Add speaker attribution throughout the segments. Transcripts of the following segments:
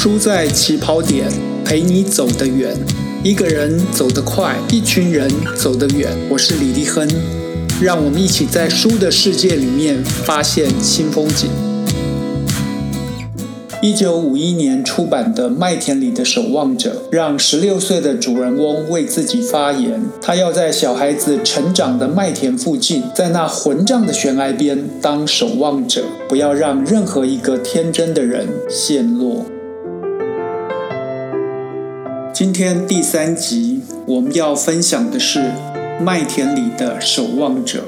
Speaker 1: 输在起跑点，陪你走得远。一个人走得快，一群人走得远。我是李立亨，让我们一起在书的世界里面发现新风景。一九五一年出版的《麦田里的守望者》，让十六岁的主人翁为自己发言。他要在小孩子成长的麦田附近，在那混账的悬崖边当守望者，不要让任何一个天真的人陷落。今天第三集，我们要分享的是《麦田里的守望者》。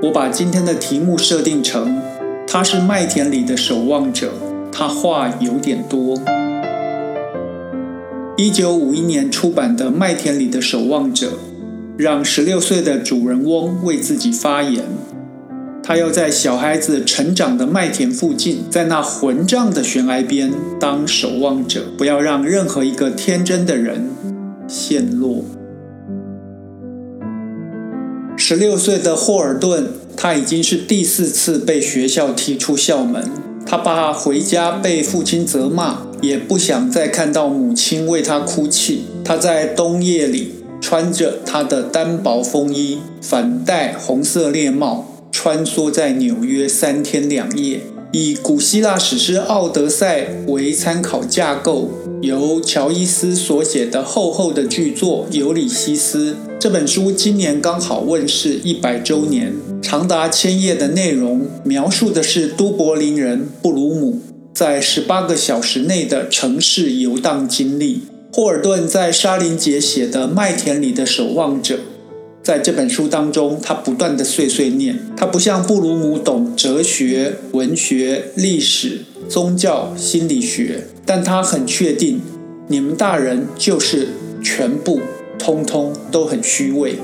Speaker 1: 我把今天的题目设定成：他是麦田里的守望者。他话有点多。一九五一年出版的《麦田里的守望者》，让十六岁的主人翁为自己发言。他要在小孩子成长的麦田附近，在那混账的悬崖边当守望者，不要让任何一个天真的人陷落。十六岁的霍尔顿，他已经是第四次被学校踢出校门。他怕回家被父亲责骂，也不想再看到母亲为他哭泣。他在冬夜里穿着他的单薄风衣，反戴红色猎帽，穿梭在纽约三天两夜。以古希腊史诗《奥德赛》为参考架构，由乔伊斯所写的厚厚的巨作《尤里西斯》这本书，今年刚好问世一百周年，长达千页的内容，描述的是都柏林人布鲁姆在十八个小时内的城市游荡经历。霍尔顿在沙林节写的《麦田里的守望者》。在这本书当中，他不断的碎碎念。他不像布鲁姆懂哲学、文学、历史、宗教、心理学，但他很确定，你们大人就是全部，通通都很虚伪。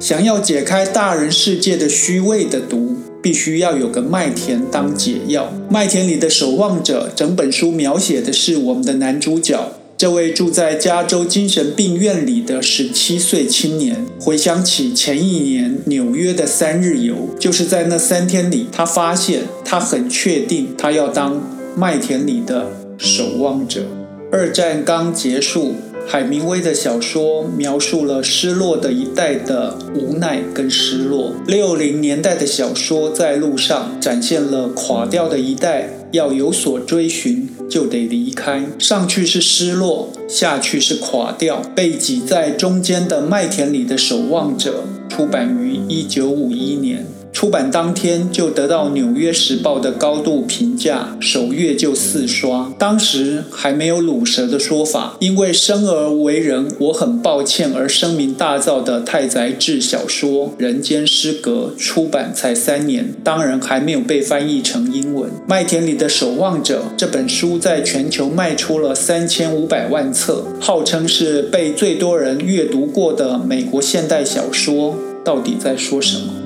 Speaker 1: 想要解开大人世界的虚伪的毒，必须要有个麦田当解药。麦田里的守望者，整本书描写的是我们的男主角。这位住在加州精神病院里的十七岁青年，回想起前一年纽约的三日游，就是在那三天里，他发现他很确定，他要当麦田里的守望者。二战刚结束。海明威的小说描述了失落的一代的无奈跟失落。六零年代的小说在路上展现了垮掉的一代，要有所追寻就得离开。上去是失落，下去是垮掉。被挤在中间的麦田里的守望者，出版于一九五一年。出版当天就得到《纽约时报》的高度评价，首月就四刷。当时还没有“卤蛇”的说法，因为生而为人，我很抱歉而声名大噪的太宰治小说《人间失格》出版才三年，当然还没有被翻译成英文。《麦田里的守望者》这本书在全球卖出了三千五百万册，号称是被最多人阅读过的美国现代小说。到底在说什么？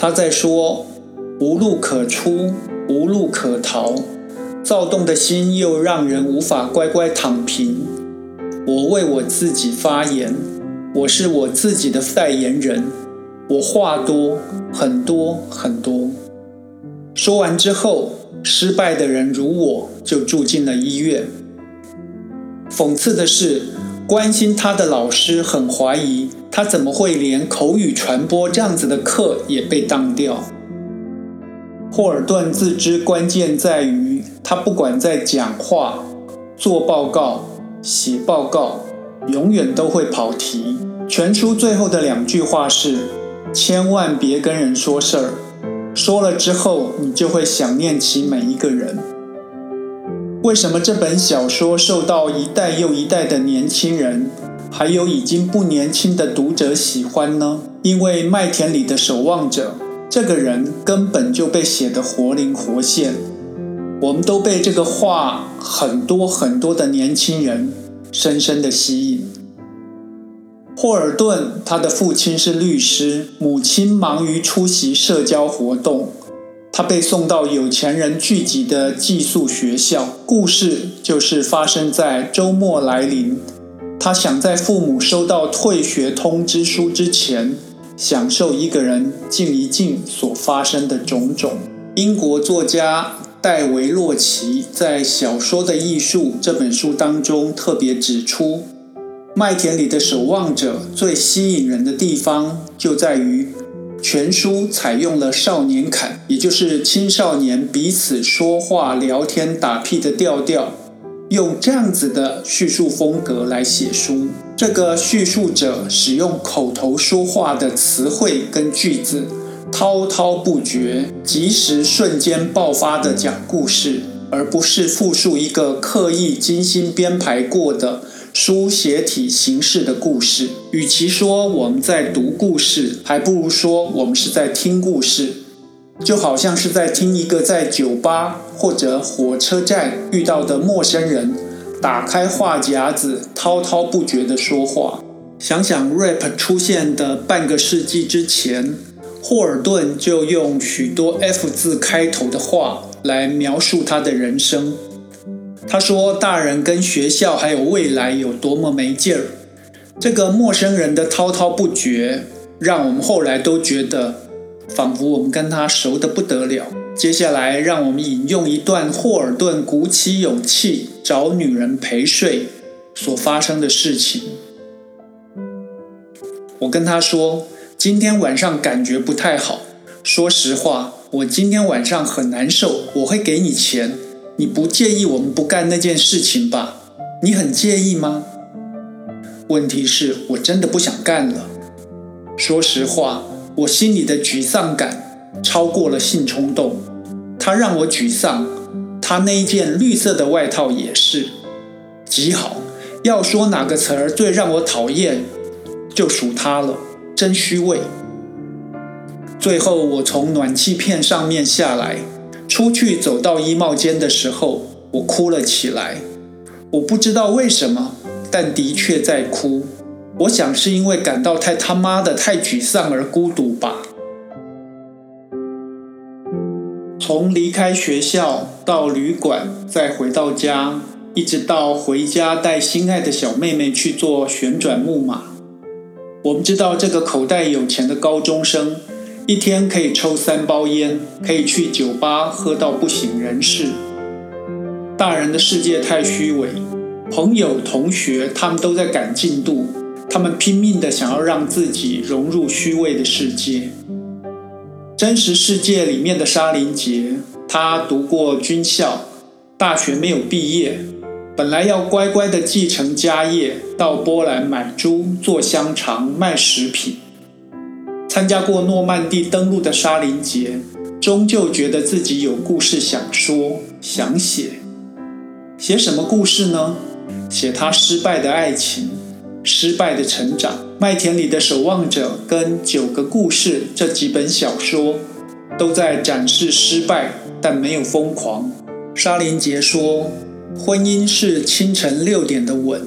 Speaker 1: 他在说：“无路可出，无路可逃，躁动的心又让人无法乖乖躺平。我为我自己发言，我是我自己的代言人。我话多，很多很多。”说完之后，失败的人如我就住进了医院。讽刺的是，关心他的老师很怀疑。他怎么会连口语传播这样子的课也被当掉？霍尔顿自知关键在于，他不管在讲话、做报告、写报告，永远都会跑题。全书最后的两句话是：千万别跟人说事儿，说了之后你就会想念起每一个人。为什么这本小说受到一代又一代的年轻人？还有已经不年轻的读者喜欢呢，因为麦田里的守望者这个人根本就被写得活灵活现，我们都被这个话很多很多的年轻人深深的吸引。霍尔顿他的父亲是律师，母亲忙于出席社交活动，他被送到有钱人聚集的寄宿学校。故事就是发生在周末来临。他想在父母收到退学通知书之前，享受一个人静一静所发生的种种。英国作家戴维·洛奇在《小说的艺术》这本书当中特别指出，《麦田里的守望者》最吸引人的地方就在于，全书采用了少年侃，也就是青少年彼此说话、聊天、打屁的调调。用这样子的叙述风格来写书，这个叙述者使用口头说话的词汇跟句子，滔滔不绝、即时瞬间爆发的讲故事，而不是复述一个刻意精心编排过的书写体形式的故事。与其说我们在读故事，还不如说我们是在听故事。就好像是在听一个在酒吧或者火车站遇到的陌生人打开话夹子，滔滔不绝地说话。想想 rap 出现的半个世纪之前，霍尔顿就用许多 F 字开头的话来描述他的人生。他说：“大人跟学校还有未来有多么没劲儿。”这个陌生人的滔滔不绝，让我们后来都觉得。仿佛我们跟他熟得不得了。接下来，让我们引用一段霍尔顿鼓起勇气找女人陪睡所发生的事情。我跟他说：“今天晚上感觉不太好。说实话，我今天晚上很难受。我会给你钱，你不介意我们不干那件事情吧？你很介意吗？问题是我真的不想干了。说实话。”我心里的沮丧感超过了性冲动，它让我沮丧，他那一件绿色的外套也是，极好。要说哪个词儿最让我讨厌，就数他了，真虚伪。最后我从暖气片上面下来，出去走到衣帽间的时候，我哭了起来。我不知道为什么，但的确在哭。我想是因为感到太他妈的太沮丧而孤独吧。从离开学校到旅馆，再回到家，一直到回家带心爱的小妹妹去做旋转木马。我们知道这个口袋有钱的高中生，一天可以抽三包烟，可以去酒吧喝到不省人事。大人的世界太虚伪，朋友同学他们都在赶进度。他们拼命的想要让自己融入虚伪的世界。真实世界里面的沙林杰，他读过军校，大学没有毕业，本来要乖乖的继承家业，到波兰买猪做香肠卖食品。参加过诺曼底登陆的沙林杰，终究觉得自己有故事想说、想写。写什么故事呢？写他失败的爱情。失败的成长，《麦田里的守望者》跟《九个故事》这几本小说，都在展示失败，但没有疯狂。沙林杰说：“婚姻是清晨六点的吻，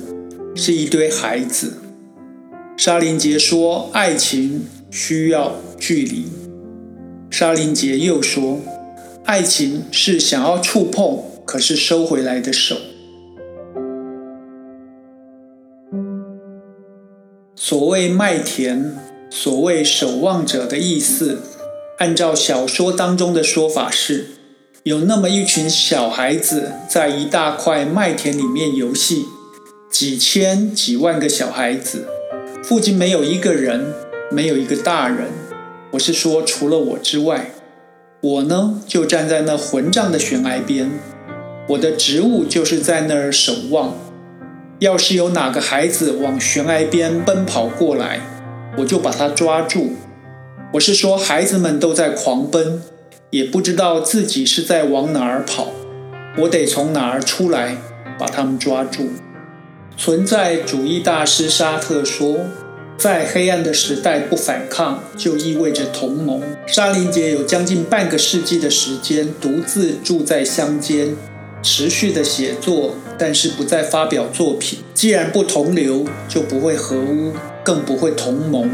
Speaker 1: 是一堆孩子。”沙林杰说：“爱情需要距离。”沙林杰又说：“爱情是想要触碰，可是收回来的手。”所谓麦田，所谓守望者的意思，按照小说当中的说法是，有那么一群小孩子在一大块麦田里面游戏，几千几万个小孩子，附近没有一个人，没有一个大人。我是说，除了我之外，我呢就站在那混账的悬崖边，我的职务就是在那儿守望。要是有哪个孩子往悬崖边奔跑过来，我就把他抓住。我是说，孩子们都在狂奔，也不知道自己是在往哪儿跑。我得从哪儿出来，把他们抓住。存在主义大师沙特说，在黑暗的时代不反抗，就意味着同盟。沙林杰有将近半个世纪的时间，独自住在乡间。持续的写作，但是不再发表作品。既然不同流，就不会合污，更不会同盟。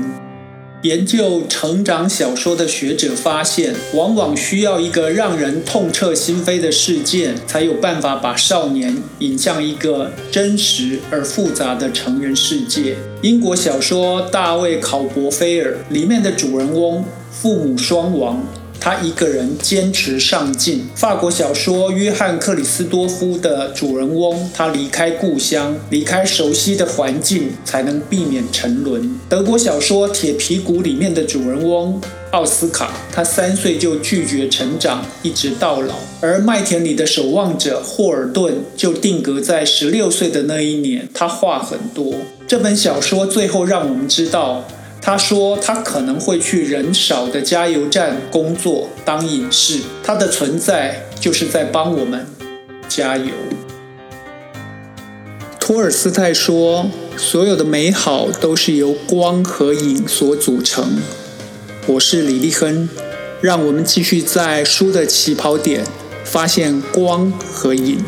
Speaker 1: 研究成长小说的学者发现，往往需要一个让人痛彻心扉的事件，才有办法把少年引向一个真实而复杂的成人世界。英国小说《大卫·考伯菲尔》里面的主人翁父母双亡。他一个人坚持上进。法国小说《约翰克里斯多夫》的主人翁，他离开故乡，离开熟悉的环境，才能避免沉沦。德国小说《铁皮鼓》里面的主人翁。奥斯卡，他三岁就拒绝成长，一直到老；而麦田里的守望者霍尔顿就定格在十六岁的那一年。他话很多。这本小说最后让我们知道，他说他可能会去人少的加油站工作当隐士。他的存在就是在帮我们加油。托尔斯泰说：“所有的美好都是由光和影所组成。”我是李立亨，让我们继续在书的起跑点发现光和影。